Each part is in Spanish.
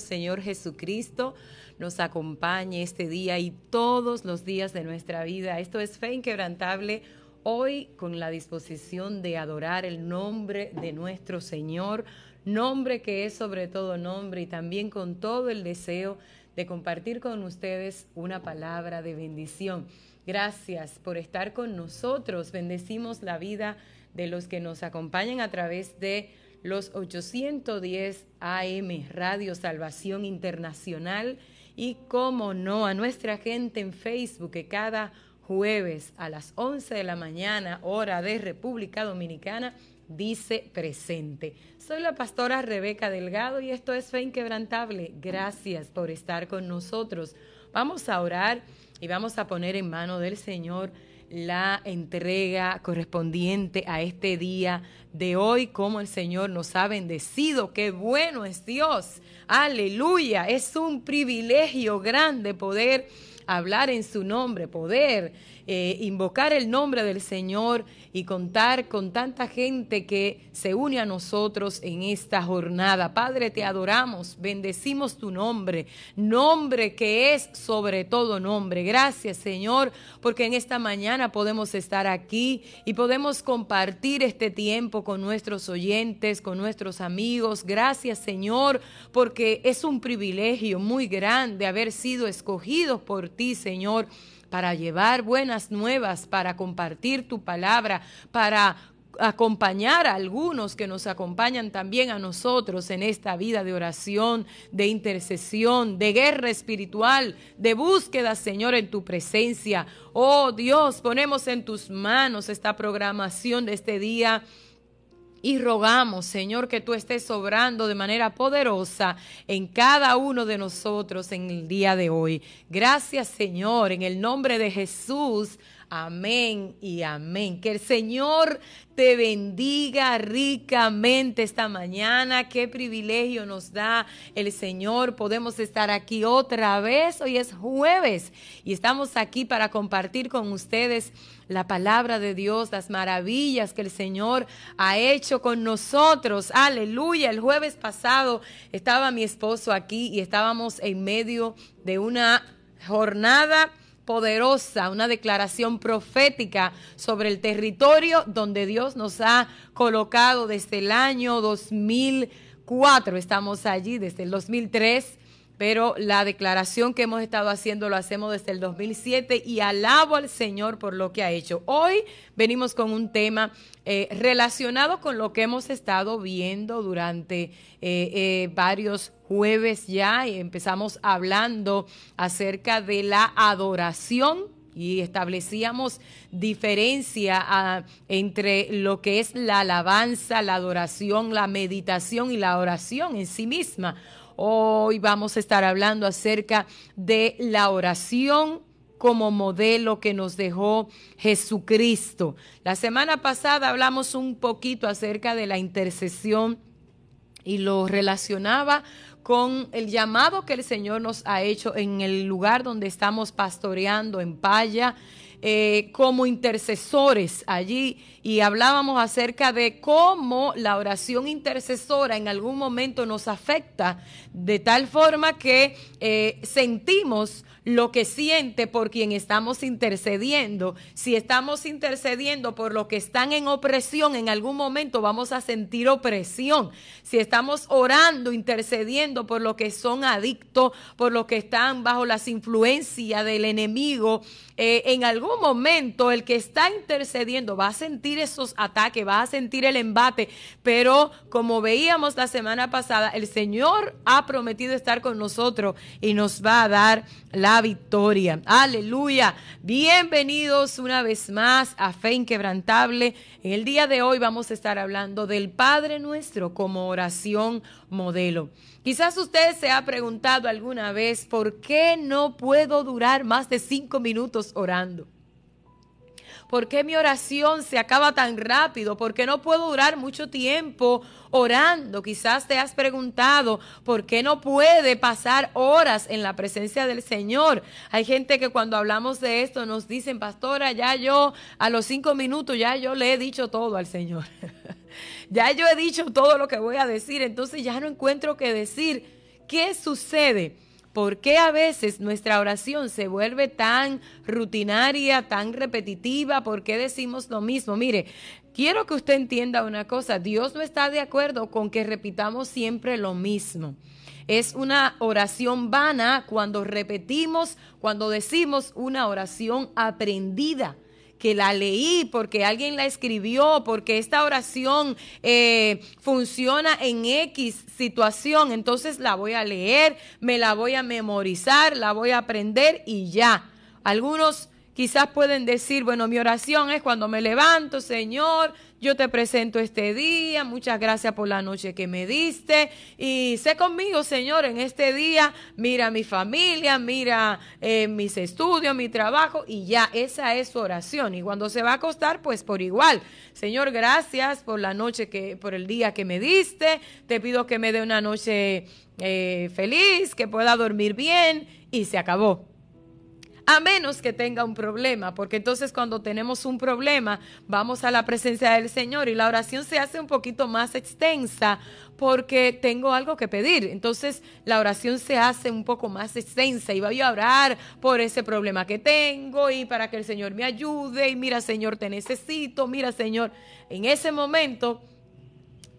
Señor Jesucristo nos acompañe este día y todos los días de nuestra vida. Esto es Fe Inquebrantable. Hoy con la disposición de adorar el nombre de nuestro Señor, nombre que es sobre todo nombre y también con todo el deseo de compartir con ustedes una palabra de bendición. Gracias por estar con nosotros. Bendecimos la vida de los que nos acompañan a través de los 810 AM Radio Salvación Internacional y, como no, a nuestra gente en Facebook que cada jueves a las 11 de la mañana, hora de República Dominicana, dice presente. Soy la pastora Rebeca Delgado y esto es Fe Inquebrantable. Gracias por estar con nosotros. Vamos a orar y vamos a poner en mano del Señor la entrega correspondiente a este día de hoy, como el Señor nos ha bendecido. Qué bueno es Dios. Aleluya. Es un privilegio grande poder hablar en su nombre, poder eh, invocar el nombre del Señor y contar con tanta gente que se une a nosotros en esta jornada. Padre, te adoramos, bendecimos tu nombre, nombre que es sobre todo nombre. Gracias, Señor, porque en esta mañana podemos estar aquí y podemos compartir este tiempo con nuestros oyentes, con nuestros amigos. Gracias, Señor, porque es un privilegio muy grande haber sido escogidos por ti, Señor para llevar buenas nuevas, para compartir tu palabra, para acompañar a algunos que nos acompañan también a nosotros en esta vida de oración, de intercesión, de guerra espiritual, de búsqueda, Señor, en tu presencia. Oh Dios, ponemos en tus manos esta programación de este día y rogamos, Señor, que tú estés obrando de manera poderosa en cada uno de nosotros en el día de hoy. Gracias, Señor, en el nombre de Jesús. Amén y amén. Que el Señor te bendiga ricamente esta mañana. Qué privilegio nos da el Señor. Podemos estar aquí otra vez. Hoy es jueves y estamos aquí para compartir con ustedes la palabra de Dios, las maravillas que el Señor ha hecho con nosotros. Aleluya. El jueves pasado estaba mi esposo aquí y estábamos en medio de una jornada poderosa, una declaración profética sobre el territorio donde Dios nos ha colocado desde el año 2004. Estamos allí desde el 2003 pero la declaración que hemos estado haciendo lo hacemos desde el 2007 y alabo al Señor por lo que ha hecho. Hoy venimos con un tema eh, relacionado con lo que hemos estado viendo durante eh, eh, varios jueves ya y empezamos hablando acerca de la adoración y establecíamos diferencia ah, entre lo que es la alabanza, la adoración, la meditación y la oración en sí misma. Hoy vamos a estar hablando acerca de la oración como modelo que nos dejó Jesucristo. La semana pasada hablamos un poquito acerca de la intercesión y lo relacionaba con el llamado que el Señor nos ha hecho en el lugar donde estamos pastoreando en Paya eh, como intercesores allí y hablábamos acerca de cómo la oración intercesora en algún momento nos afecta de tal forma que eh, sentimos lo que siente por quien estamos intercediendo. Si estamos intercediendo por los que están en opresión, en algún momento vamos a sentir opresión. Si estamos orando, intercediendo por los que son adictos, por los que están bajo las influencias del enemigo, eh, en algún momento el que está intercediendo va a sentir esos ataques, va a sentir el embate, pero como veíamos la semana pasada, el Señor ha prometido estar con nosotros y nos va a dar la victoria. Aleluya. Bienvenidos una vez más a Fe Inquebrantable. En el día de hoy vamos a estar hablando del Padre nuestro como oración modelo. Quizás usted se ha preguntado alguna vez, ¿por qué no puedo durar más de cinco minutos orando? ¿Por qué mi oración se acaba tan rápido? ¿Por qué no puedo durar mucho tiempo orando? Quizás te has preguntado, ¿por qué no puede pasar horas en la presencia del Señor? Hay gente que cuando hablamos de esto nos dicen, pastora, ya yo a los cinco minutos ya yo le he dicho todo al Señor. ya yo he dicho todo lo que voy a decir, entonces ya no encuentro qué decir. ¿Qué sucede? ¿Por qué a veces nuestra oración se vuelve tan rutinaria, tan repetitiva? ¿Por qué decimos lo mismo? Mire, quiero que usted entienda una cosa, Dios no está de acuerdo con que repitamos siempre lo mismo. Es una oración vana cuando repetimos, cuando decimos una oración aprendida que la leí, porque alguien la escribió, porque esta oración eh, funciona en X situación, entonces la voy a leer, me la voy a memorizar, la voy a aprender y ya. Algunos quizás pueden decir, bueno, mi oración es cuando me levanto, Señor, yo te presento este día, muchas gracias por la noche que me diste y sé conmigo, Señor, en este día, mira mi familia, mira eh, mis estudios, mi trabajo y ya, esa es su oración. Y cuando se va a acostar, pues por igual, Señor, gracias por la noche que, por el día que me diste, te pido que me dé una noche eh, feliz, que pueda dormir bien y se acabó a menos que tenga un problema, porque entonces cuando tenemos un problema vamos a la presencia del Señor y la oración se hace un poquito más extensa porque tengo algo que pedir. Entonces la oración se hace un poco más extensa y voy a orar por ese problema que tengo y para que el Señor me ayude y mira Señor te necesito, mira Señor, en ese momento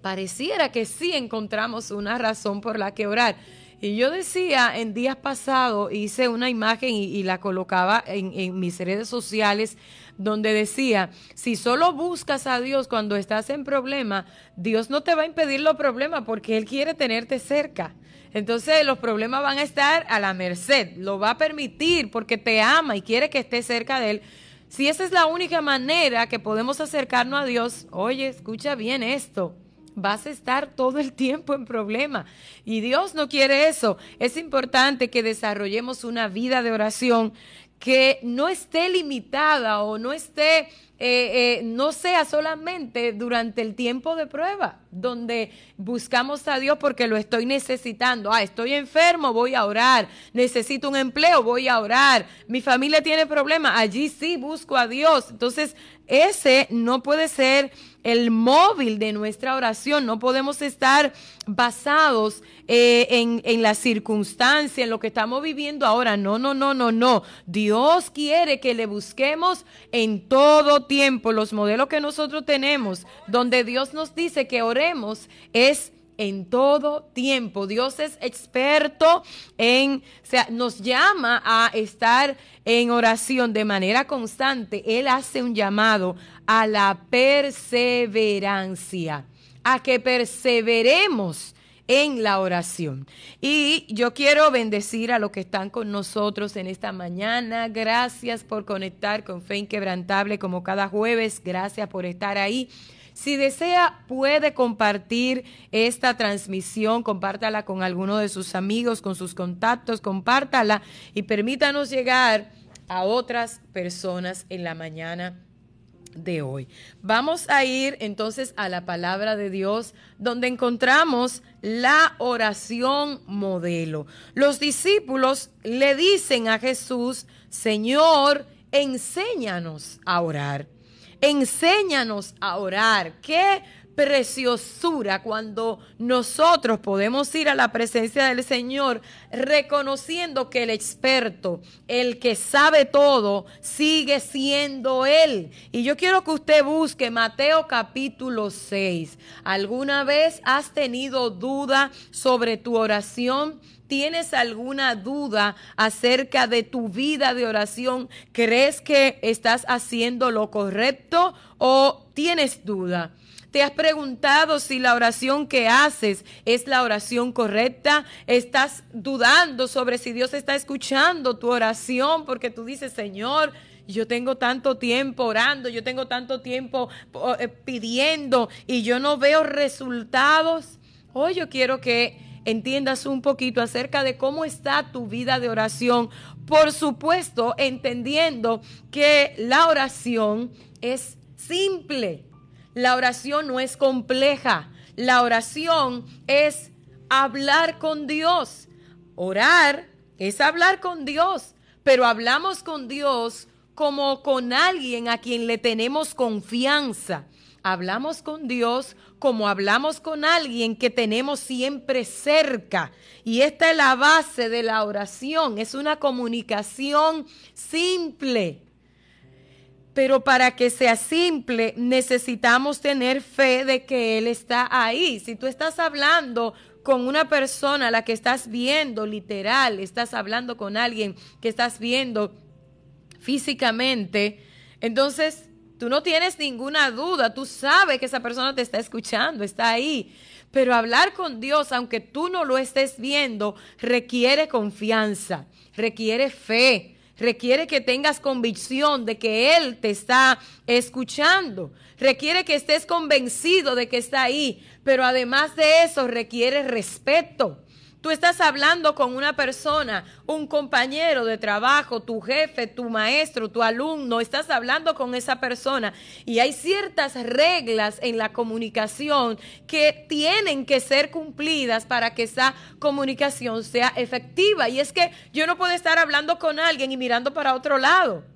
pareciera que sí encontramos una razón por la que orar. Y yo decía, en días pasados hice una imagen y, la colocaba en, mis redes sociales donde decía, si solo buscas a Dios cuando estás en problema, Dios no te va a impedir los problemas porque Él quiere tenerte cerca. Entonces los problemas van a estar a la merced, lo va a permitir porque te ama y quiere que estés cerca de Él. Si esa es la única manera que podemos acercarnos a Dios, oye, escucha bien esto vas a estar todo el tiempo en problema. Y Dios no quiere eso. Es importante que desarrollemos una vida de oración que no esté limitada o no esté, eh, eh, no sea solamente durante el tiempo de prueba, donde buscamos a Dios porque lo estoy necesitando. Ah, estoy enfermo, voy a orar. Necesito un empleo, voy a orar. Mi familia tiene problemas, allí sí busco a Dios. Entonces, ese no puede ser el móvil de nuestra oración. No podemos estar basados eh, en, en la circunstancia, en lo que estamos viviendo ahora. No, no, no, no, no. Dios quiere que le busquemos en todo tiempo. Los modelos que nosotros tenemos, donde Dios nos dice que oremos, es en todo tiempo. Dios es experto en, o sea, nos llama a estar en oración de manera constante. Él hace un llamado a la perseverancia, a que perseveremos en la oración. Y yo quiero bendecir a los que están con nosotros en esta mañana. Gracias por conectar con Fe Inquebrantable como cada jueves. Gracias por estar ahí. Si desea, puede compartir esta transmisión, compártala con alguno de sus amigos, con sus contactos, compártala y permítanos llegar a otras personas en la mañana de hoy. Vamos a ir entonces a la palabra de Dios donde encontramos la oración modelo. Los discípulos le dicen a Jesús, Señor, enséñanos a orar enséñanos a orar. Qué preciosura cuando nosotros podemos ir a la presencia del Señor reconociendo que el experto, el que sabe todo, sigue siendo Él. Y yo quiero que usted busque Mateo capítulo 6. ¿Alguna vez has tenido duda sobre tu oración? ¿Tienes alguna duda acerca de tu vida de oración? ¿Crees que estás haciendo lo correcto o tienes duda? ¿Te has preguntado si la oración que haces es la oración correcta? ¿Estás dudando sobre si Dios está escuchando tu oración porque tú dices, Señor, yo tengo tanto tiempo orando, yo tengo tanto tiempo eh, pidiendo y yo no veo resultados? Hoy yo quiero que entiendas un poquito acerca de cómo está tu vida de oración. Por supuesto, entendiendo que la oración es simple. La oración no es compleja. La oración es hablar con Dios. Orar es hablar con Dios, pero hablamos con Dios como con alguien a quien le tenemos confianza. Hablamos con Dios como hablamos con alguien que tenemos siempre cerca. Y esta es la base de la oración. Es una comunicación simple. Pero para que sea simple, necesitamos tener fe de que Él está ahí. Si tú estás hablando con una persona la que estás viendo, literal, estás hablando con alguien que estás viendo físicamente, entonces tú no tienes ninguna duda, tú sabes que esa persona te está escuchando, está ahí. Pero hablar con Dios, aunque tú no lo estés viendo, requiere confianza, requiere fe, requiere que tengas convicción de que Él te está escuchando, requiere que estés convencido de que está ahí, pero además de eso requiere respeto. Tú estás hablando con una persona, un compañero de trabajo, tu jefe, tu maestro, tu alumno, estás hablando con esa persona y hay ciertas reglas en la comunicación que tienen que ser cumplidas para que esa comunicación sea efectiva. Y es que yo no puedo estar hablando con alguien y mirando para otro lado.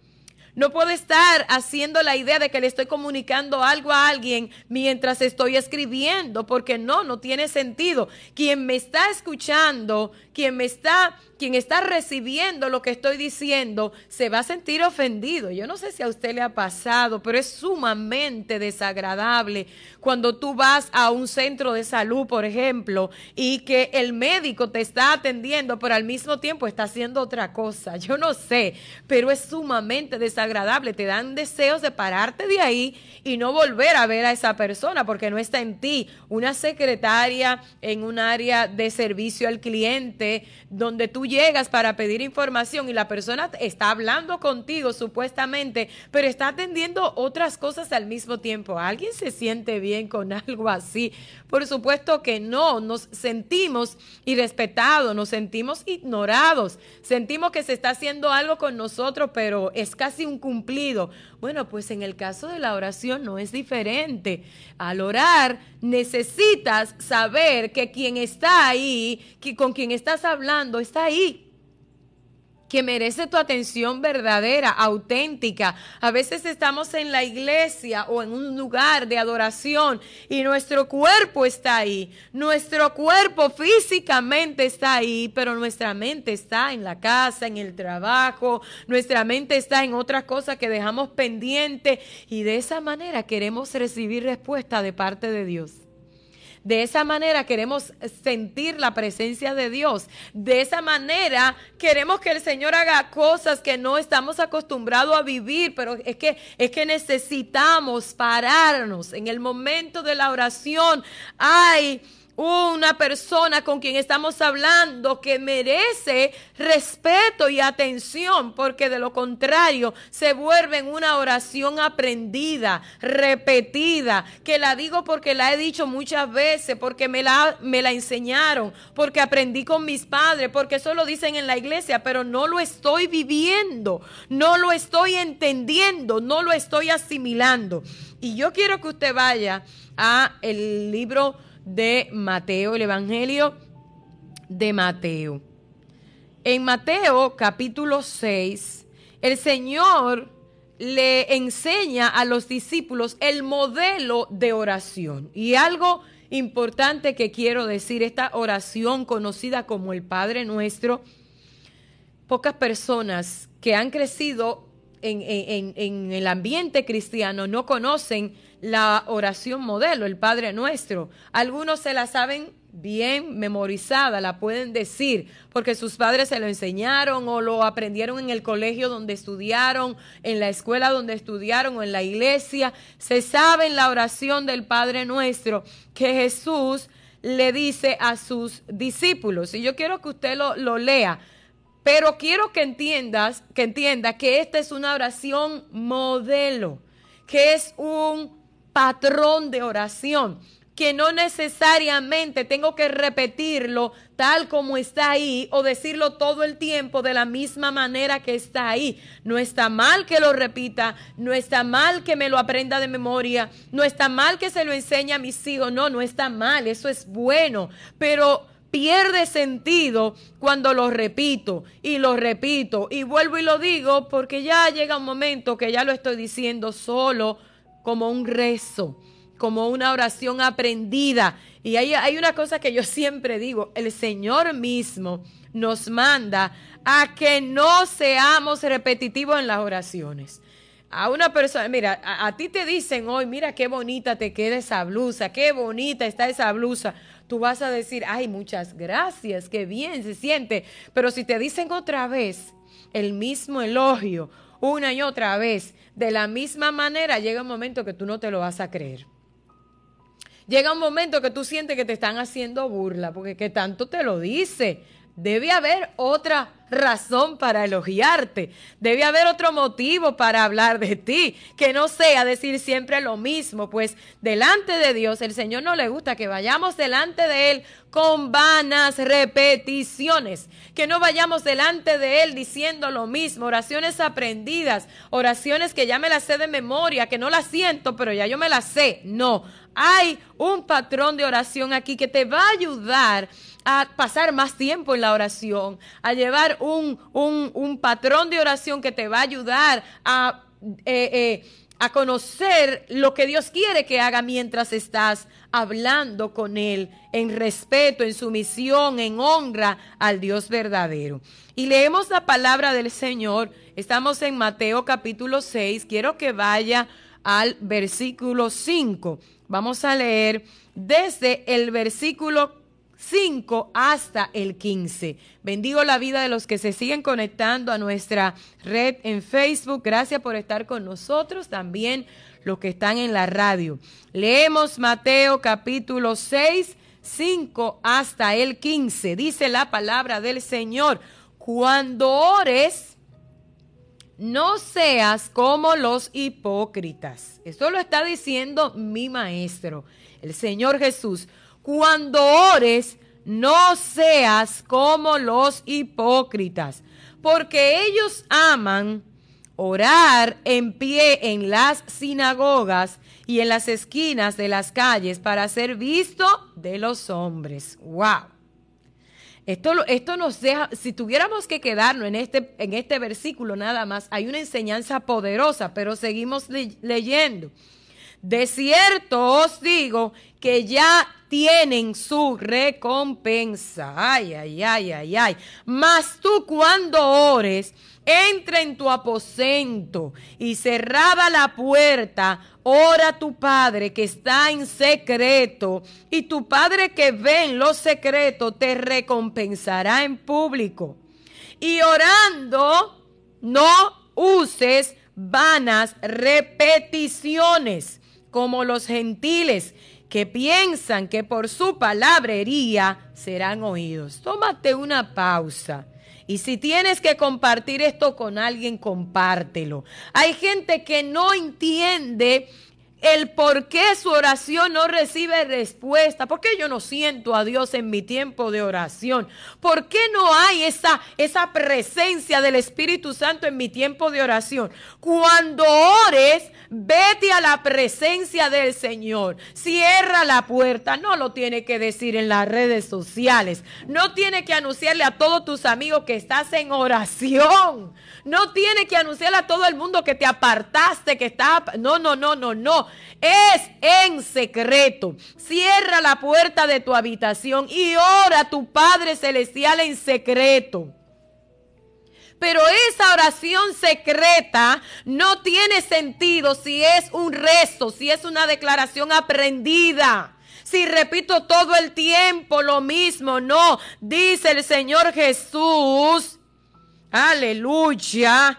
No puedo estar haciendo la idea de que le estoy comunicando algo a alguien mientras estoy escribiendo, porque no, no tiene sentido. Quien me está escuchando, quien me está quien está recibiendo lo que estoy diciendo se va a sentir ofendido. Yo no sé si a usted le ha pasado, pero es sumamente desagradable cuando tú vas a un centro de salud, por ejemplo, y que el médico te está atendiendo, pero al mismo tiempo está haciendo otra cosa. Yo no sé, pero es sumamente desagradable. Te dan deseos de pararte de ahí y no volver a ver a esa persona porque no está en ti. Una secretaria en un área de servicio al cliente donde tú llegas para pedir información y la persona está hablando contigo supuestamente, pero está atendiendo otras cosas al mismo tiempo. ¿Alguien se siente bien con algo así? Por supuesto que no, nos sentimos irrespetados, nos sentimos ignorados, sentimos que se está haciendo algo con nosotros, pero es casi un cumplido. Bueno, pues en el caso de la oración no es diferente. Al orar necesitas saber que quien está ahí, que con quien estás hablando, está ahí que merece tu atención verdadera, auténtica. A veces estamos en la iglesia o en un lugar de adoración y nuestro cuerpo está ahí. Nuestro cuerpo físicamente está ahí, pero nuestra mente está en la casa, en el trabajo, nuestra mente está en otras cosas que dejamos pendiente y de esa manera queremos recibir respuesta de parte de Dios. De esa manera queremos sentir la presencia de Dios. De esa manera queremos que el Señor haga cosas que no estamos acostumbrados a vivir, pero es que es que necesitamos pararnos en el momento de la oración. Hay una persona con quien estamos hablando que merece respeto y atención, porque de lo contrario se vuelve en una oración aprendida, repetida, que la digo porque la he dicho muchas veces, porque me la, me la enseñaron, porque aprendí con mis padres, porque eso lo dicen en la iglesia, pero no lo estoy viviendo, no lo estoy entendiendo, no lo estoy asimilando. Y yo quiero que usted vaya a el libro de Mateo, el Evangelio de Mateo. En Mateo capítulo 6, el Señor le enseña a los discípulos el modelo de oración. Y algo importante que quiero decir, esta oración conocida como el Padre Nuestro, pocas personas que han crecido en, en, el ambiente cristiano no conocen la oración modelo, el Padre Nuestro. Algunos se la saben bien memorizada, la pueden decir, porque sus padres se lo enseñaron o lo aprendieron en el colegio donde estudiaron, en la escuela donde estudiaron o en la iglesia. Se saben la oración del Padre Nuestro que Jesús le dice a sus discípulos. Y yo quiero que usted lo, lo lea. Pero quiero que entiendas, que entienda que esta es una oración modelo, que es un patrón de oración, que no necesariamente tengo que repetirlo tal como está ahí o decirlo todo el tiempo de la misma manera que está ahí. No está mal que lo repita, no está mal que me lo aprenda de memoria, no está mal que se lo enseñe a mis hijos, no, no está mal, eso es bueno, pero pierde sentido cuando lo repito y lo repito y vuelvo y lo digo porque ya llega un momento que ya lo estoy diciendo solo como un rezo, como una oración aprendida. Y hay, hay una cosa que yo siempre digo, el Señor mismo nos manda a que no seamos repetitivos en las oraciones. A una persona, mira, a, a ti te dicen hoy, mira qué bonita te queda esa blusa, qué bonita está esa blusa tú vas a decir, ay, muchas gracias, qué bien se siente. Pero si te dicen otra vez el mismo elogio, una y otra vez, de la misma manera, llega un momento que tú no te lo vas a creer. Llega un momento que tú sientes que te están haciendo burla, porque que tanto te lo dice. Debe haber otra razón para elogiarte. Debe haber otro motivo para hablar de ti, que no sea decir siempre lo mismo, pues delante de Dios el Señor no le gusta que vayamos delante de Él con vanas repeticiones, que no vayamos delante de Él diciendo lo mismo, oraciones aprendidas, oraciones que ya me las sé de memoria, que no las siento, pero ya yo me las sé. No, hay un patrón de oración aquí que te va a ayudar a pasar más tiempo en la oración, a llevar un, un, patrón de oración que te va a ayudar a, eh, eh, a conocer lo que Dios quiere que haga mientras estás hablando con Él en respeto, en sumisión, en honra al Dios verdadero. Y leemos la palabra del Señor. Estamos en Mateo capítulo 6. Quiero que vaya al versículo 5. Vamos a leer desde el versículo 5 hasta el 15. Bendigo la vida de los que se siguen conectando a nuestra red en Facebook. Gracias por estar con nosotros. También los que están en la radio. Leemos Mateo capítulo 6, 5 hasta el 15. Dice la palabra del Señor. Cuando ores, no seas como los hipócritas. Esto lo está diciendo mi maestro, el Señor Jesús cuando ores, no seas como los hipócritas, porque ellos aman orar en pie en las sinagogas y en las esquinas de las calles para ser visto de los hombres. ¡Wow! Esto, esto nos deja, si tuviéramos que quedarnos en este, en este versículo nada más, hay una enseñanza poderosa, pero seguimos leyendo. De cierto os digo que ya tienen su recompensa. Ay, ay, ay, ay, ay. Mas tú cuando ores, entra en tu aposento y cerrada la puerta, ora a tu Padre que está en secreto y tu Padre que ve en lo secreto te recompensará en público. Y orando, no uses vanas repeticiones como los gentiles que piensan que por su palabrería serán oídos. Tómate una pausa. Y si tienes que compartir esto con alguien, compártelo. Hay gente que no entiende el por qué su oración no recibe respuesta, por qué yo no siento a Dios en mi tiempo de oración, por qué no hay esa, esa presencia del Espíritu Santo en mi tiempo de oración. Cuando ores, vete a la presencia del Señor, cierra la puerta, no lo tiene que decir en las redes sociales, no tiene que anunciarle a todos tus amigos que estás en oración, no tiene que anunciarle a todo el mundo que te apartaste, que está, no, no, no, no, no. Es en secreto. Cierra la puerta de tu habitación y ora a tu Padre Celestial en secreto. Pero esa oración secreta no tiene sentido si es un rezo, si es una declaración aprendida. Si repito todo el tiempo lo mismo, no. Dice el Señor Jesús. Aleluya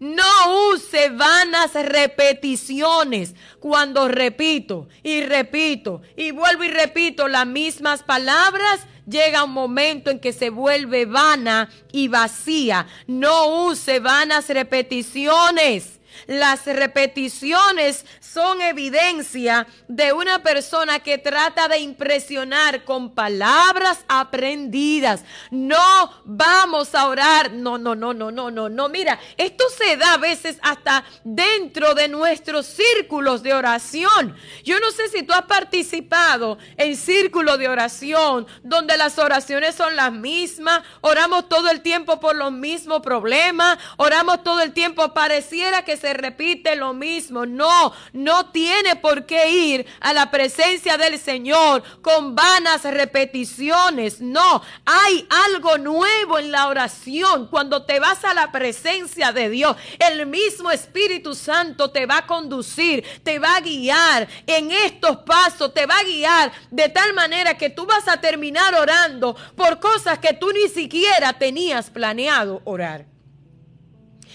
no use vanas repeticiones cuando repito y repito y vuelvo y repito las mismas palabras. Llega un momento en que se vuelve vana y vacía. No use vanas repeticiones. Las repeticiones son evidencia de una persona que trata de impresionar con palabras aprendidas. No vamos a orar. No, no, no, no, no, no, no. Mira, esto se da a veces hasta dentro de nuestros círculos de oración. Yo no sé si tú has participado en círculos de oración donde las oraciones son las mismas, oramos todo el tiempo por los mismos problemas, oramos todo el tiempo, pareciera que se repite lo mismo. No, no tiene por qué ir a la presencia del Señor con vanas repeticiones. No, hay algo nuevo en la oración. Cuando te vas a la presencia de Dios, el mismo Espíritu Santo te va a conducir, te va a guiar en estos pasos, te va a guiar de tal manera que tú vas a terminar orando por cosas que tú ni siquiera tenías planeado orar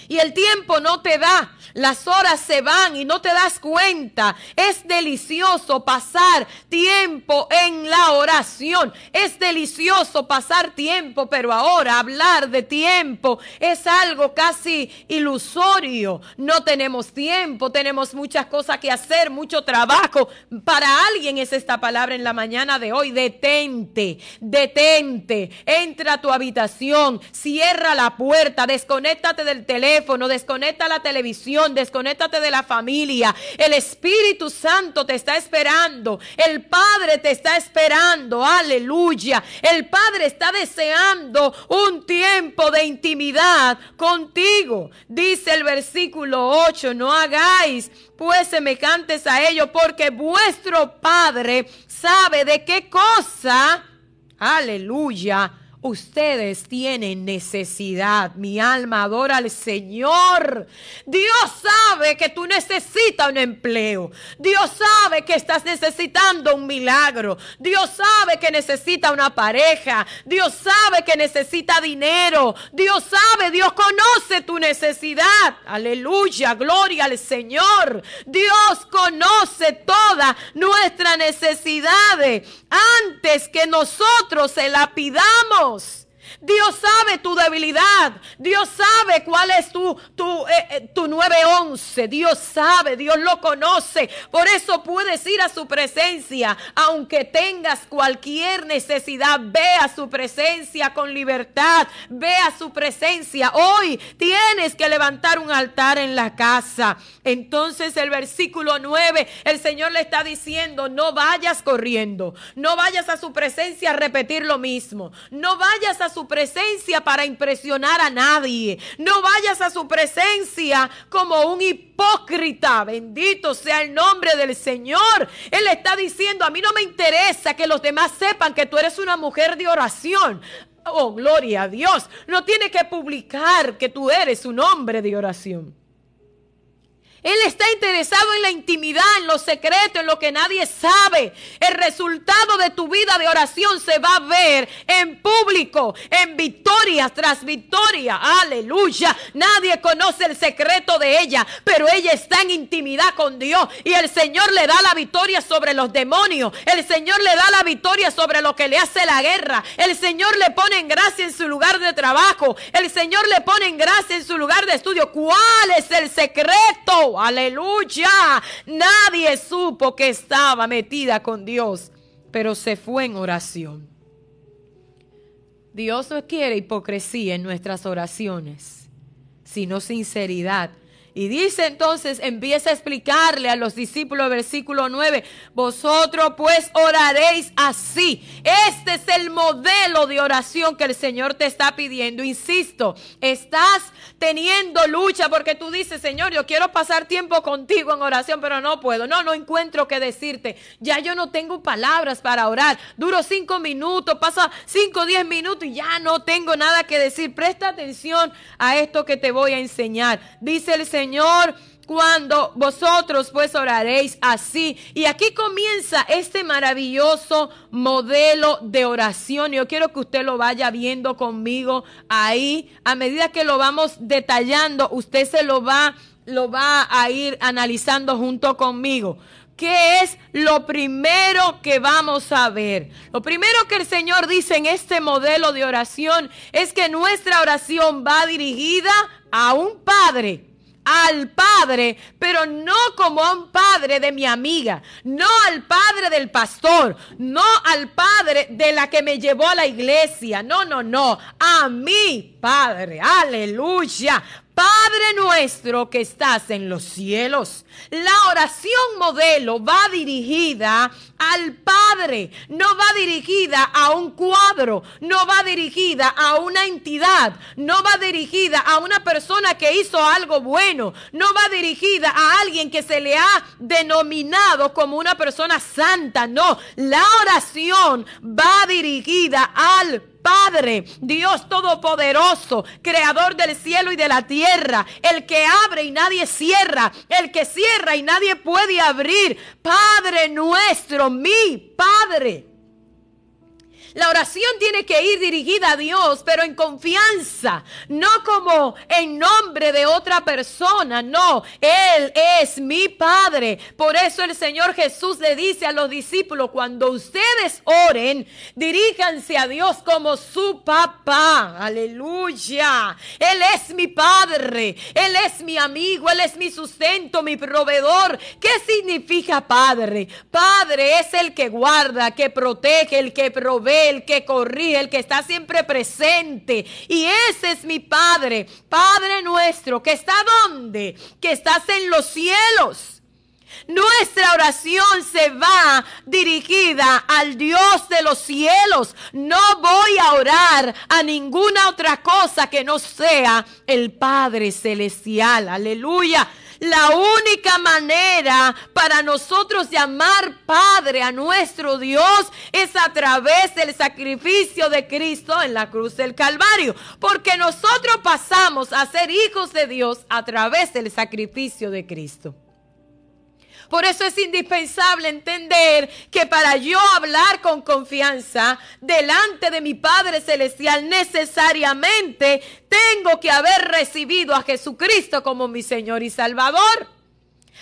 y el tiempo no te da. Las horas se van y no te das cuenta. Es delicioso pasar tiempo en la oración. Es delicioso pasar tiempo, pero ahora hablar de tiempo es algo casi ilusorio. No tenemos tiempo, tenemos muchas cosas que hacer, mucho trabajo. Para alguien es esta palabra en la mañana de hoy. Detente, detente. Entra a tu habitación, cierra la puerta, desconéctate del teléfono desconecta la televisión, desconéctate de la familia. El Espíritu Santo te está esperando. El Padre te está esperando. Aleluya. El Padre está deseando un tiempo de intimidad contigo. Dice el versículo 8, no hagáis pues semejantes a ellos, porque vuestro Padre sabe de qué cosa, aleluya, Ustedes tienen necesidad. Mi alma adora al Señor. Dios sabe que tú necesitas un empleo. Dios sabe que estás necesitando un milagro. Dios sabe que necesita una pareja. Dios sabe que necesita dinero. Dios sabe, Dios conoce tu necesidad. Aleluya, gloria al Señor. Dios conoce todas nuestras necesidades antes que nosotros se la pidamos. house Dios sabe tu debilidad. Dios sabe cuál es tu, tu, eh, eh, tu 911. Dios sabe, Dios lo conoce. Por eso puedes ir a su presencia. Aunque tengas cualquier necesidad, ve a su presencia con libertad. Ve a su presencia. Hoy tienes que levantar un altar en la casa. Entonces el versículo 9, el Señor le está diciendo, no vayas corriendo. No vayas a su presencia a repetir lo mismo. No vayas a presencia para impresionar a nadie. No vayas a su presencia como un hipócrita. Bendito sea el nombre del Señor. Él está diciendo, a mí no me interesa que los demás sepan que tú eres una mujer de oración. Oh, gloria a Dios. No tiene que publicar que tú eres un hombre de oración. Él está interesado en la intimidad, en lo secreto, en lo que nadie sabe. El resultado de tu vida de oración se va a ver en público, en victoria tras victoria. Aleluya. Nadie conoce el secreto de ella, pero ella está en intimidad con Dios y el Señor le da la victoria sobre los demonios. El Señor le da la victoria sobre lo que le hace la guerra. El Señor le pone en gracia en su lugar de trabajo. El Señor le pone en gracia en su lugar de estudio. ¿Cuál es el secreto? Aleluya. Nadie supo que estaba metida con Dios, pero se fue en oración. Dios no quiere hipocresía en nuestras oraciones, sino sinceridad y dice entonces, empieza a explicarle a los discípulos, versículo 9, vosotros pues oraréis así. Este es el modelo de oración que el Señor te está pidiendo. Insisto, estás teniendo lucha porque tú dices, Señor, yo quiero pasar tiempo contigo en oración, pero no puedo. No, no encuentro qué decirte. Ya yo no tengo palabras para orar. Duro cinco minutos, pasa cinco, diez minutos y ya no tengo nada que decir. Presta atención a esto que te voy a enseñar. Dice el Señor Señor cuando vosotros pues oraréis así. Y aquí comienza este maravilloso modelo de oración. Yo quiero que usted lo vaya viendo conmigo ahí. A medida que lo vamos detallando, usted se lo va, lo va a ir analizando junto conmigo. ¿Qué es lo primero que vamos a ver? Lo primero que el Señor dice en este modelo de oración es que nuestra oración va dirigida a un Padre al Padre, pero no como a un Padre de mi amiga, no al Padre del pastor, no al Padre de la que me llevó a la iglesia, no, no, no, a mi Padre, aleluya, Padre nuestro que estás en los cielos. La oración modelo va dirigida al Padre, no va dirigida a un cuadro, no va dirigida a una entidad, no va dirigida a una persona que hizo algo bueno, no va dirigida a alguien que se le ha denominado como una persona santa, no, la oración va dirigida al Padre, Dios Todopoderoso, Creador del cielo y de la tierra, el que abre y nadie cierra, el que cierra y nadie puede abrir. Padre nuestro, mi Padre. La oración tiene que ir dirigida a Dios, pero en confianza, no como en nombre de otra persona, no, Él es mi Padre. Por eso el Señor Jesús le dice a los discípulos, cuando ustedes oren, diríjanse a Dios como su papá. Aleluya. Él es mi Padre, Él es mi amigo, Él es mi sustento, mi proveedor. ¿Qué significa Padre? Padre es el que guarda, que protege, el que provee el que corrige, el que está siempre presente. Y ese es mi Padre, Padre nuestro, que está donde? Que estás en los cielos. Nuestra oración se va dirigida al Dios de los cielos. No voy a orar a ninguna otra cosa que no sea el Padre Celestial. Aleluya. La única manera para nosotros llamar Padre a nuestro Dios es a través del sacrificio de Cristo en la cruz del Calvario. Porque nosotros pasamos a ser hijos de Dios a través del sacrificio de Cristo. Por eso es indispensable entender que para yo hablar con confianza delante de mi Padre Celestial, necesariamente tengo que haber recibido a Jesucristo como mi Señor y Salvador.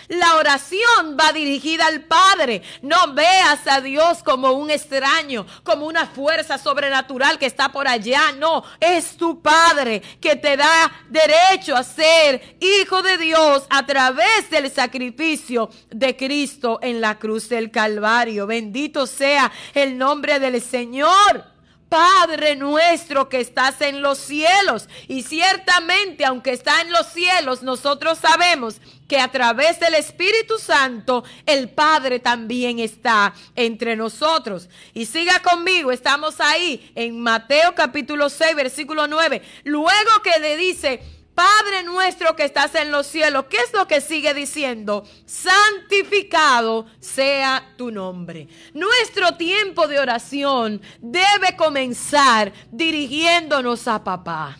La oración va dirigida al Padre. No veas a Dios como un extraño, como una fuerza sobrenatural que está por allá. No, es tu Padre que te da derecho a ser hijo de Dios a través del sacrificio de Cristo en la cruz del Calvario. Bendito sea el nombre del Señor. Padre nuestro que estás en los cielos. Y ciertamente, aunque está en los cielos, nosotros sabemos que a través del Espíritu Santo el Padre también está entre nosotros. Y siga conmigo, estamos ahí en Mateo capítulo 6, versículo 9. Luego que le dice, Padre nuestro que estás en los cielos, ¿qué es lo que sigue diciendo? Santificado sea tu nombre. Nuestro tiempo de oración debe comenzar dirigiéndonos a papá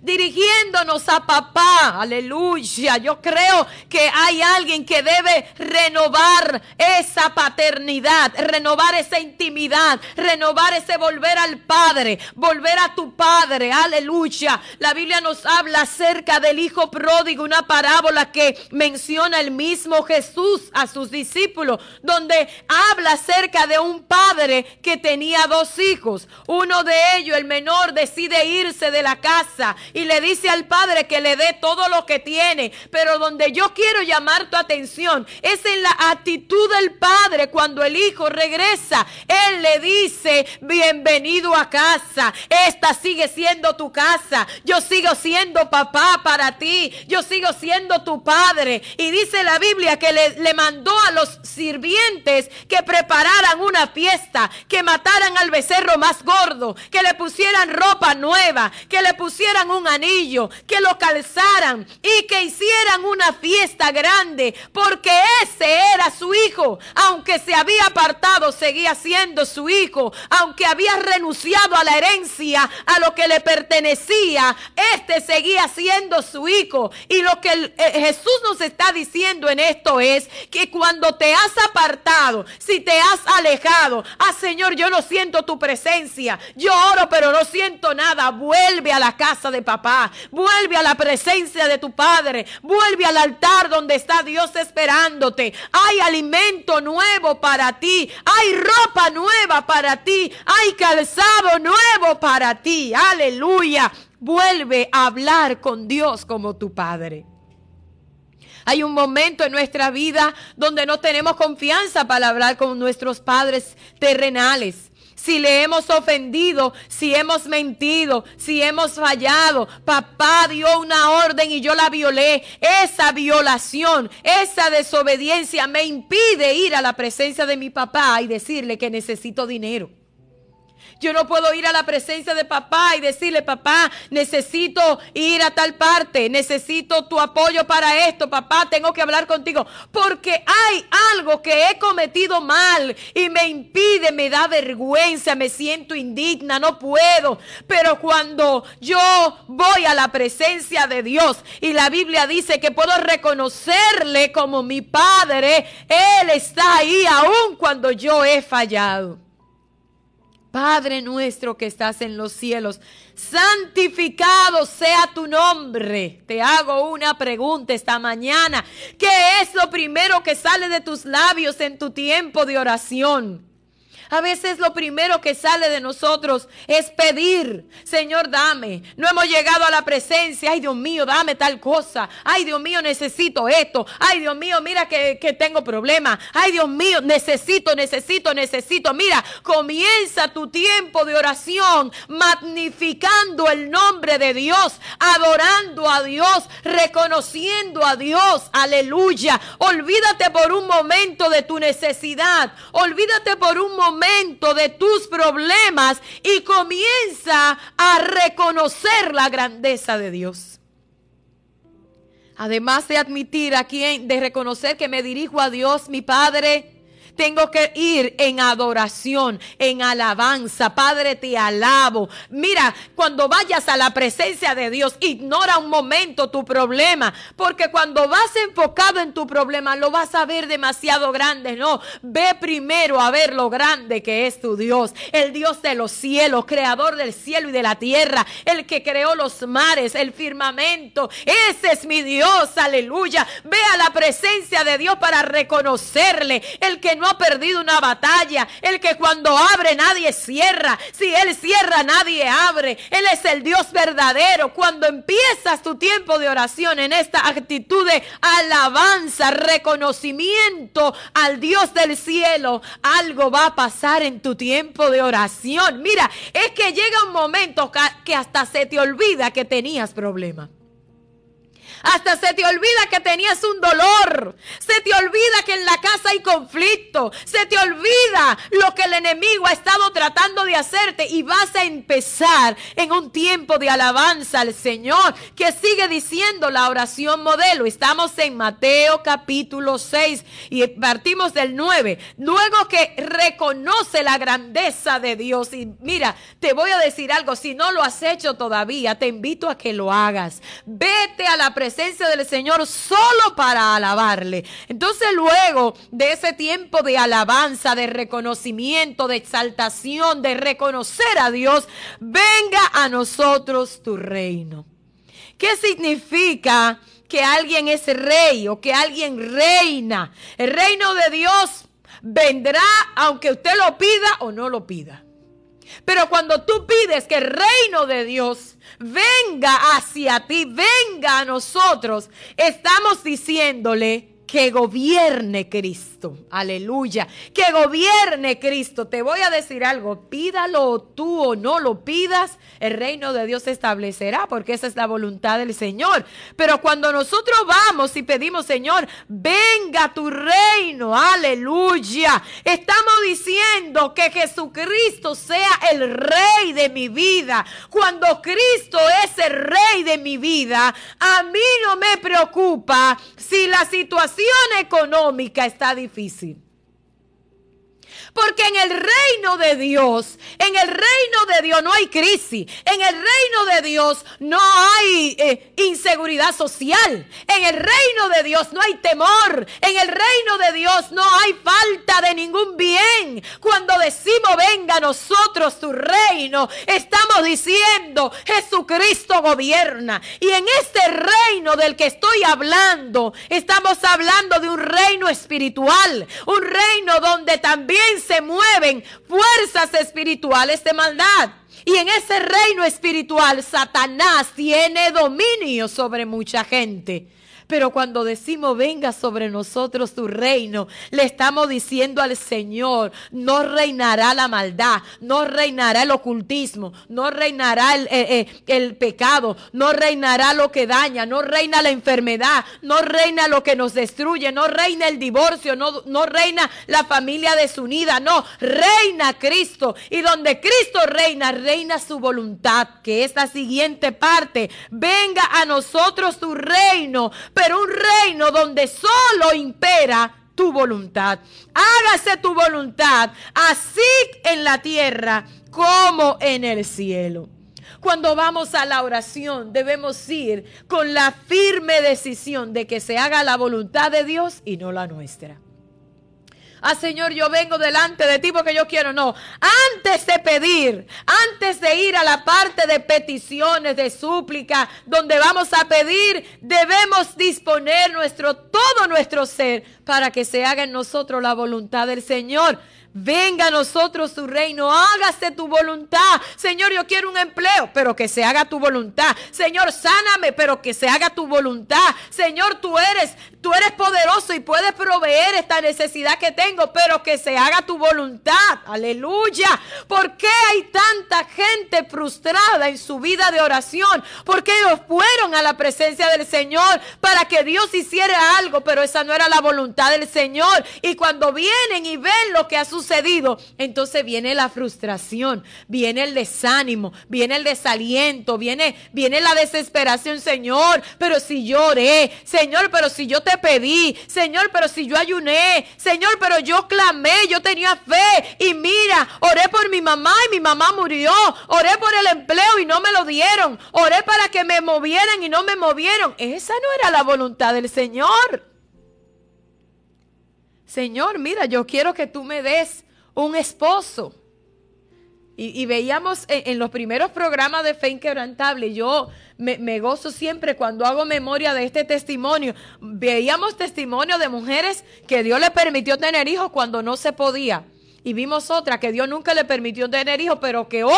dirigiéndonos a papá. Aleluya. Yo creo que hay alguien que debe renovar esa paternidad, renovar esa intimidad, renovar ese volver al Padre, volver a tu Padre. Aleluya. La Biblia nos habla acerca del Hijo pródigo, una parábola que menciona el mismo Jesús a sus discípulos, donde habla acerca de un padre que tenía dos hijos. Uno de ellos, el menor, decide irse de la casa y le dice al Padre que le dé todo lo que tiene. Pero donde yo quiero llamar tu atención es en la actitud del Padre cuando el Hijo regresa. Él le dice, bienvenido a casa. Esta sigue siendo tu casa. Yo sigo siendo papá para ti. Yo sigo siendo tu padre. Y dice la Biblia que le, le mandó a los sirvientes que prepararan una fiesta, que mataran al becerro más gordo, que le pusieran ropa nueva, que le pusieran un anillo, que lo calzaran y que hicieran una fiesta grande, porque ese era su hijo. Aunque se había apartado, seguía siendo su hijo. Aunque había renunciado a la herencia, a lo que le pertenecía, este seguía siendo su hijo. Y lo que eh, Jesús nos está diciendo en esto es que cuando te has apartado, si te has alejado, ah Señor, yo no siento tu presencia. Yo oro, pero no siento nada. Vuelve a la casa de papá Vuelve a la presencia de tu Padre. Vuelve al altar donde está Dios esperándote. Hay alimento nuevo para ti. Hay ropa nueva para ti. Hay calzado nuevo para ti. Aleluya. vuelve a hablar con Dios como tu Padre. Hay un momento en nuestra vida donde no tenemos confianza para hablar con nuestros padres terrenales si le hemos ofendido, si hemos mentido, si hemos fallado. Papá dio una orden y yo la violé. Esa violación, esa desobediencia me impide ir a la presencia de mi papá y decirle que necesito dinero. Yo no puedo ir a la presencia de papá y decirle, papá, necesito ir a tal parte, necesito tu apoyo para esto, papá, tengo que hablar contigo, porque hay algo que he cometido mal y me impide, me da vergüenza, me siento indigna, no puedo. Pero cuando yo voy a la presencia de Dios y la Biblia dice que puedo reconocerle como mi Padre, Él está ahí aún cuando yo he fallado. Padre nuestro que estás en los cielos, santificado sea tu nombre. Te hago una pregunta esta mañana. ¿Qué es lo primero que sale de tus labios en tu tiempo de oración? A veces lo primero que sale de nosotros es pedir, Señor, dame. No hemos llegado a la presencia, ay Dios mío, dame tal cosa. Ay Dios mío, necesito esto. Ay Dios mío, mira que, que tengo problemas. Ay Dios mío, necesito, necesito, necesito. Mira, comienza tu tiempo de oración magnificando el nombre de Dios, adorando a Dios, reconociendo a Dios. Aleluya. Olvídate por un momento de tu necesidad. Olvídate por un momento de tus problemas y comienza a reconocer la grandeza de Dios. Además de admitir a quien, de reconocer que me dirijo a Dios, mi Padre, tengo que ir en adoración, en alabanza. Padre, te alabo. Mira, cuando vayas a la presencia de Dios, ignora un momento tu problema, porque cuando vas enfocado en tu problema, lo vas a ver demasiado grande. No, ve primero a ver lo grande que es tu Dios, el Dios de los cielos, creador del cielo y de la tierra, el que creó los mares, el firmamento. Ese es mi Dios, aleluya. Ve a la presencia de Dios para reconocerle, el que no ha perdido una batalla. El que cuando abre nadie cierra. Si Él cierra nadie abre. Él es el Dios verdadero. Cuando empiezas tu tiempo de oración en esta actitud de alabanza, reconocimiento al Dios del cielo, algo va a pasar en tu tiempo de oración. Mira, es que llega un momento que hasta se te olvida que tenías problemas. Hasta se te olvida que tenías un dolor. Se te olvida que en la casa hay conflicto. Se te olvida lo que el enemigo ha estado tratando de hacerte. Y vas a empezar en un tiempo de alabanza al Señor. Que sigue diciendo la oración modelo. Estamos en Mateo capítulo 6 y partimos del 9. Luego que reconoce la grandeza de Dios. Y mira, te voy a decir algo. Si no lo has hecho todavía, te invito a que lo hagas. Vete a la presencia del Señor solo para alabarle. Entonces luego de ese tiempo de alabanza, de reconocimiento, de exaltación, de reconocer a Dios, venga a nosotros tu reino. ¿Qué significa que alguien es rey o que alguien reina? El reino de Dios vendrá aunque usted lo pida o no lo pida. Pero cuando tú pides que el reino de Dios venga hacia ti, venga a nosotros, estamos diciéndole que gobierne Cristo. Aleluya. Que gobierne Cristo. Te voy a decir algo. Pídalo tú o no lo pidas, el reino de Dios se establecerá porque esa es la voluntad del Señor. Pero cuando nosotros vamos y pedimos, Señor, venga tu reino. Aleluya. Estamos diciendo que Jesucristo sea el rey de mi vida. Cuando Cristo es el rey de mi vida, a mí no me preocupa si la situación económica está difícil. Porque en el reino de Dios, en el reino de Dios no hay crisis. En el reino de Dios no hay eh, inseguridad social. En el reino de Dios no hay temor. En el reino de Dios no hay falta de ningún bien. Cuando decimos venga a nosotros tu reino, estamos diciendo Jesucristo gobierna. Y en este reino del que estoy hablando, estamos hablando de un reino espiritual. Un reino donde también se mueven fuerzas espirituales de maldad. Y en ese reino espiritual, Satanás tiene dominio sobre mucha gente. Pero cuando decimos venga sobre nosotros tu reino, le estamos diciendo al Señor, no reinará la maldad, no reinará el ocultismo, no reinará el, eh, eh, el, pecado, no reinará lo que daña, no reina la enfermedad, no reina lo que nos destruye, no reina el divorcio, no, no reina la familia desunida, no, reina Cristo. Y donde Cristo reina, reina su voluntad, que es la siguiente parte. Venga a nosotros tu reino pero un reino donde solo impera tu voluntad. Hágase tu voluntad, así en la tierra como en el cielo. Cuando vamos a la oración debemos ir con la firme decisión de que se haga la voluntad de Dios y no la nuestra ah Señor, yo vengo delante de ti porque yo quiero. No, antes de pedir, antes de ir a la parte de peticiones, de súplica, donde vamos a pedir, debemos disponer nuestro, todo nuestro ser para que se haga en nosotros la voluntad del Señor. Venga a nosotros tu reino, hágase tu voluntad. Señor, yo quiero un empleo, pero que se haga tu voluntad. Señor, sáname, pero que se haga tu voluntad. Señor, tú eres, tú eres poderoso y puedes proveer esta necesidad que tengo, pero que se haga tu voluntad. Aleluya. ¿Por qué hay tanta gente frustrada en su vida de oración? Porque ellos fueron a la presencia del Señor para que Dios hiciera algo, pero esa no era la voluntad del Señor. Y cuando vienen y ven lo que ha sucedido, entonces viene la frustración, viene el desánimo, viene el desaliento, viene, viene la desesperación, Señor, pero si yo oré, Señor, pero si yo te pedí, Señor, pero si yo ayuné, Señor, pero yo clamé, yo tenía fe y mira, oré por mi mamá y mi mamá murió, oré por el empleo y no me lo dieron, oré para que me movieran y no me movieron. Esa no era la voluntad del Señor. Señor, mira, yo quiero que tú me des un esposo. Y, veíamos en, los primeros programas de Fe Inquebrantable, yo me, me, gozo siempre cuando hago memoria de este testimonio. Veíamos testimonio de mujeres que Dios le permitió tener hijos cuando no se podía. Y vimos otra que Dios nunca le permitió tener hijos, pero que hoy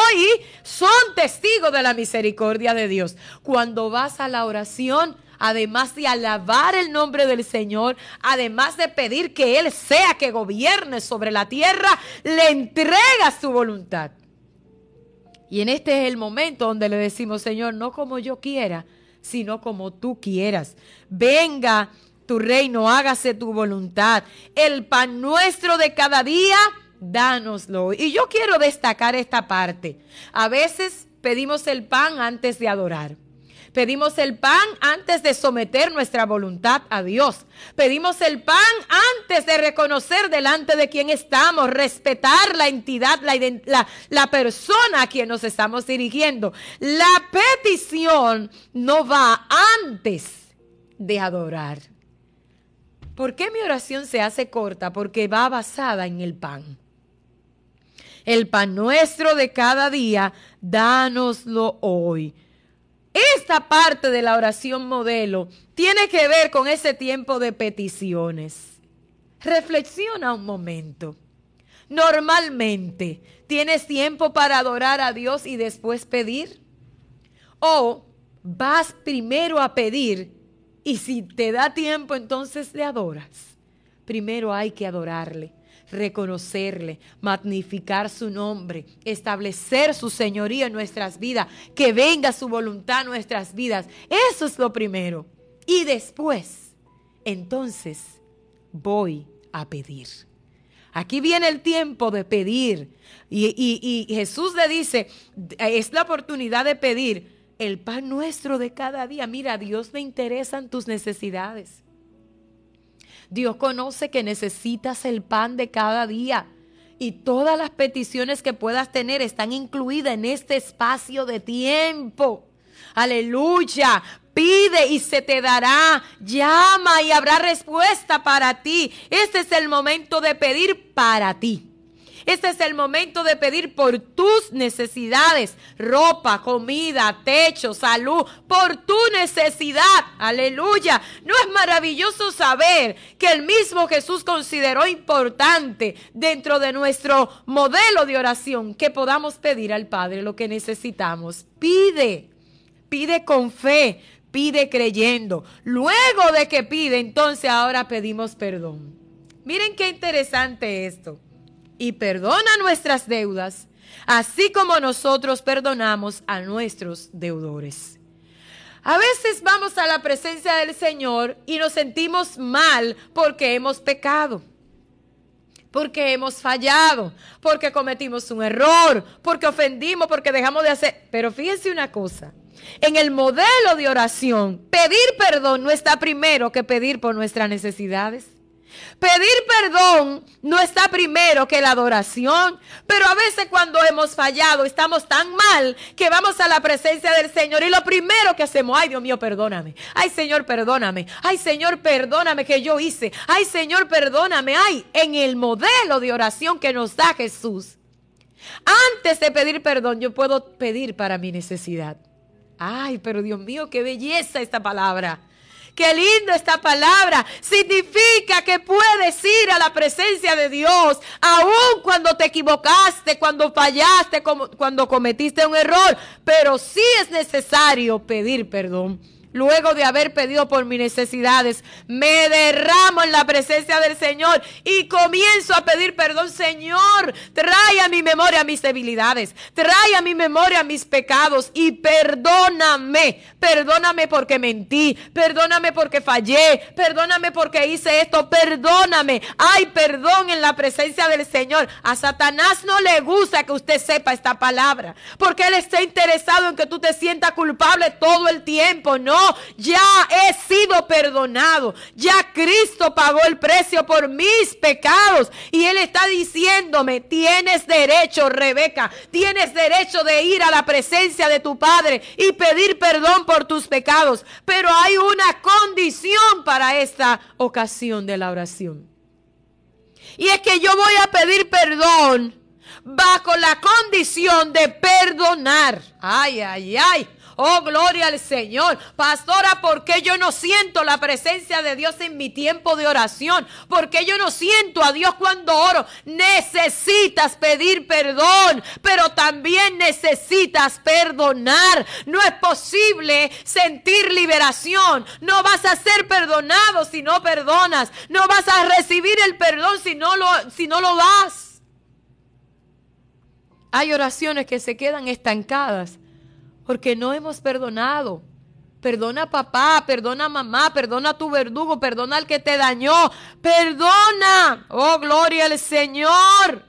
son testigos de la misericordia de Dios. Cuando vas a la oración, además de alabar el nombre del Señor, además de pedir que Él sea que gobierne sobre la tierra, le entrega su voluntad. Y en este es el momento donde le decimos, Señor, no como yo quiera, sino como tú quieras. Venga tu reino, hágase tu voluntad. El pan nuestro de cada día, dánoslo. Y yo quiero destacar esta parte. A veces pedimos el pan antes de adorar. Pedimos el pan antes de someter nuestra voluntad a Dios. Pedimos el pan antes de reconocer delante de quién estamos, respetar la entidad, la, persona a quien nos estamos dirigiendo. La petición no va antes de adorar. ¿Por qué mi oración se hace corta? Porque va basada en el pan. El pan nuestro de cada día, dánoslo hoy esta parte de la oración modelo tiene que ver con ese tiempo de peticiones. Reflexiona un momento. Normalmente, ¿tienes tiempo para adorar a Dios y después pedir? ¿O vas primero a pedir y si te da tiempo entonces le adoras? Primero hay que adorarle reconocerle, magnificar su nombre, establecer su señoría en nuestras vidas, que venga su voluntad en nuestras vidas. Eso es lo primero. Y después, entonces, voy a pedir. Aquí viene el tiempo de pedir. Y, Jesús le dice, es la oportunidad de pedir el pan nuestro de cada día. Mira, Dios le interesan tus necesidades. Dios conoce que necesitas el pan de cada día. Y todas las peticiones que puedas tener están incluidas en este espacio de tiempo. Aleluya. Pide y se te dará. Llama y habrá respuesta para ti. Este es el momento de pedir para ti. Este es el momento de pedir por tus necesidades, ropa, comida, techo, salud, por tu necesidad. Aleluya. No es maravilloso saber que el mismo Jesús consideró importante dentro de nuestro modelo de oración que podamos pedir al Padre lo que necesitamos. Pide, pide con fe, pide creyendo. Luego de que pide, entonces ahora pedimos perdón. Miren qué interesante esto. Y perdona nuestras deudas, así como nosotros perdonamos a nuestros deudores. A veces vamos a la presencia del Señor y nos sentimos mal porque hemos pecado, porque hemos fallado, porque cometimos un error, porque ofendimos, porque dejamos de hacer. Pero fíjense una cosa, en el modelo de oración, pedir perdón no está primero que pedir por nuestras necesidades. Pedir perdón no está primero que la adoración, pero a veces cuando hemos fallado estamos tan mal que vamos a la presencia del Señor y lo primero que hacemos, ay Dios mío, perdóname, ay Señor, perdóname, ay Señor, perdóname que yo hice, ay Señor, perdóname, ay, en el modelo de oración que nos da Jesús. Antes de pedir perdón, yo puedo pedir para mi necesidad. Ay, pero Dios mío, qué belleza esta palabra. Qué linda esta palabra. Significa que puedes ir a la presencia de Dios, aun cuando te equivocaste, cuando fallaste, cuando cometiste un error. Pero sí es necesario pedir perdón luego de haber pedido por mis necesidades, me derramo en la presencia del Señor y comienzo a pedir perdón, Señor, trae a mi memoria mis debilidades, trae a mi memoria mis pecados y perdóname, perdóname porque mentí, perdóname porque fallé, perdóname porque hice esto, perdóname. Hay perdón en la presencia del Señor. A Satanás no le gusta que usted sepa esta palabra, porque él está interesado en que tú te sientas culpable todo el tiempo, no ya he sido perdonado. Ya Cristo pagó el precio por mis pecados. Y Él está diciéndome, tienes derecho, Rebeca, tienes derecho de ir a la presencia de tu Padre y pedir perdón por tus pecados. Pero hay una condición para esta ocasión de la oración. Y es que yo voy a pedir perdón bajo la condición de perdonar. Ay, ay, ay. Oh, gloria al Señor. Pastora, ¿por qué yo no siento la presencia de Dios en mi tiempo de oración? ¿Por qué yo no siento a Dios cuando oro? Necesitas pedir perdón, pero también necesitas perdonar. No es posible sentir liberación. No vas a ser perdonado si no perdonas. No vas a recibir el perdón si no lo, si no lo das. Hay oraciones que se quedan estancadas porque no hemos perdonado. Perdona papá, perdona mamá, perdona tu verdugo, perdona al que te dañó. Perdona. Oh, gloria al Señor.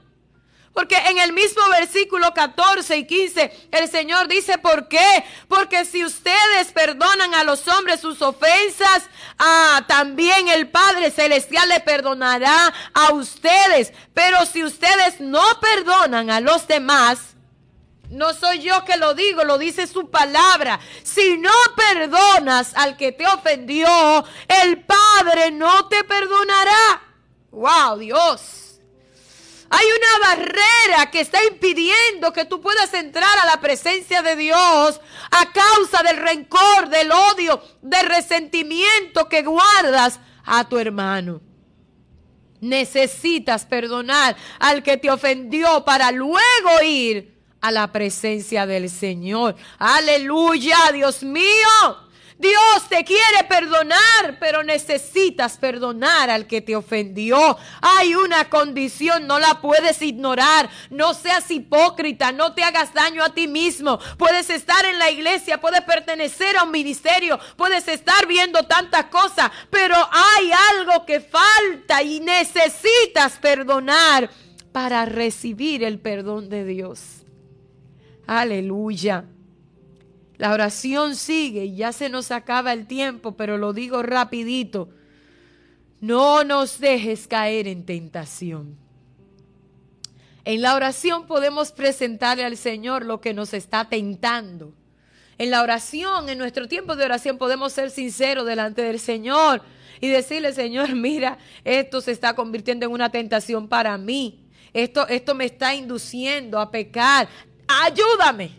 Porque en el mismo versículo 14 y 15 el Señor dice, ¿por qué? Porque si ustedes perdonan a los hombres sus ofensas, ah, también el Padre Celestial le perdonará a ustedes. Pero si ustedes no perdonan a los demás, no soy yo que lo digo, lo dice su palabra. Si no perdonas al que te ofendió, el Padre no te perdonará. ¡Wow, Dios! Hay una barrera que está impidiendo que tú puedas entrar a la presencia de Dios a causa del rencor, del odio, del resentimiento que guardas a tu hermano. Necesitas perdonar al que te ofendió para luego ir a la presencia del Señor. Aleluya, Dios mío. Dios te quiere perdonar, pero necesitas perdonar al que te ofendió. Hay una condición, no la puedes ignorar. No seas hipócrita, no te hagas daño a ti mismo. Puedes estar en la iglesia, puedes pertenecer a un ministerio, puedes estar viendo tantas cosas, pero hay algo que falta y necesitas perdonar para recibir el perdón de Dios. Aleluya. La oración sigue y ya se nos acaba el tiempo, pero lo digo rapidito. No nos dejes caer en tentación. En la oración podemos presentarle al Señor lo que nos está tentando. En la oración, en nuestro tiempo de oración, podemos ser sinceros delante del Señor y decirle, Señor, mira, esto se está convirtiendo en una tentación para mí. esto, esto me está induciendo a pecar. Ayúdame,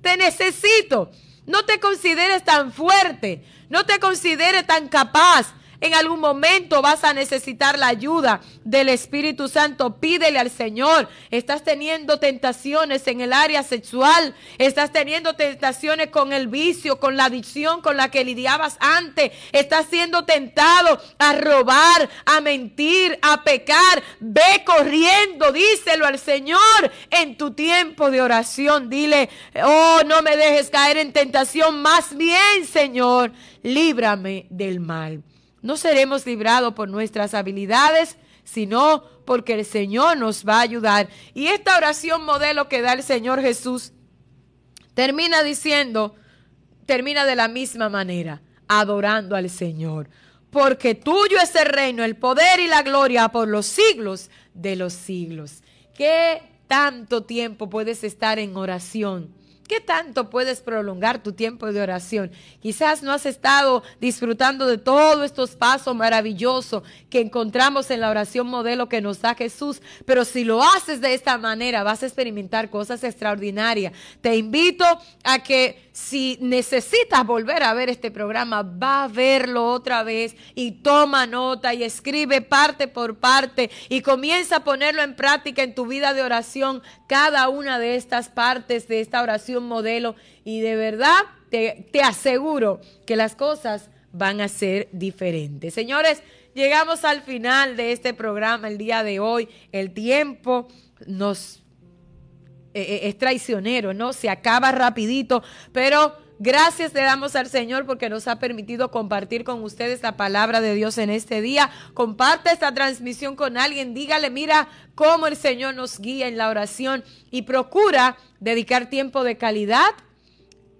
te necesito. No te consideres tan fuerte, no te consideres tan capaz. En algún momento vas a necesitar la ayuda del Espíritu Santo. Pídele al Señor. Estás teniendo tentaciones en el área sexual. Estás teniendo tentaciones con el vicio, con la adicción con la que lidiabas antes. Estás siendo tentado a robar, a mentir, a pecar. Ve corriendo. Díselo al Señor en tu tiempo de oración. Dile, oh, no me dejes caer en tentación. Más bien, Señor, líbrame del mal. No seremos librados por nuestras habilidades, sino porque el Señor nos va a ayudar. Y esta oración modelo que da el Señor Jesús termina diciendo, termina de la misma manera, adorando al Señor. Porque tuyo es el reino, el poder y la gloria por los siglos de los siglos. ¿Qué tanto tiempo puedes estar en oración? ¿Qué tanto puedes prolongar tu tiempo de oración? Quizás no has estado disfrutando de todos estos pasos maravillosos que encontramos en la oración modelo que nos da Jesús, pero si lo haces de esta manera vas a experimentar cosas extraordinarias. Te invito a que si necesitas volver a ver este programa, va a verlo otra vez y toma nota y escribe parte por parte y comienza a ponerlo en práctica en tu vida de oración, cada una de estas partes de esta oración modelo y de verdad te, te aseguro que las cosas van a ser diferentes. Señores, llegamos al final de este programa el día de hoy. El tiempo nos eh, eh, es traicionero, ¿no? Se acaba rapidito, pero gracias le damos al Señor porque nos ha permitido compartir con ustedes la palabra de Dios en este día. Comparte esta transmisión con alguien, dígale, mira cómo el Señor nos guía en la oración y procura dedicar tiempo de calidad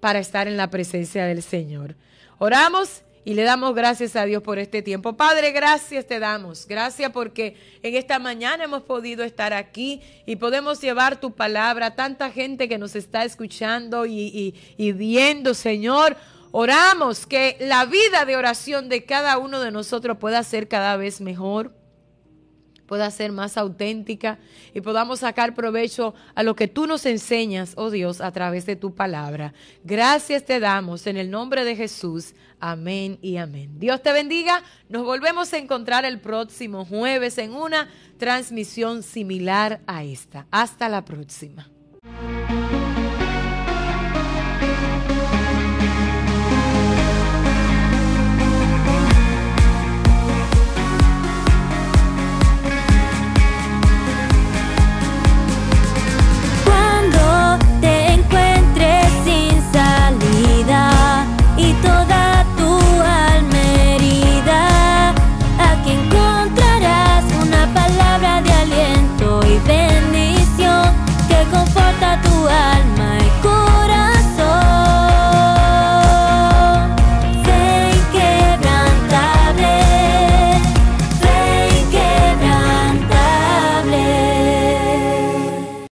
para estar en la presencia del Señor. Oramos y le damos gracias a Dios por este tiempo. Padre, gracias te damos. Gracias porque en esta mañana hemos podido estar aquí y podemos llevar tu palabra a tanta gente que nos está escuchando y, y viendo, Señor. Oramos que la vida de oración de cada uno de nosotros pueda ser cada vez mejor pueda ser más auténtica y podamos sacar provecho a lo que tú nos enseñas, oh Dios, a través de tu palabra. Gracias te damos en el nombre de Jesús. Amén y amén. Dios te bendiga. Nos volvemos a encontrar el próximo jueves en una transmisión similar a esta. Hasta la próxima.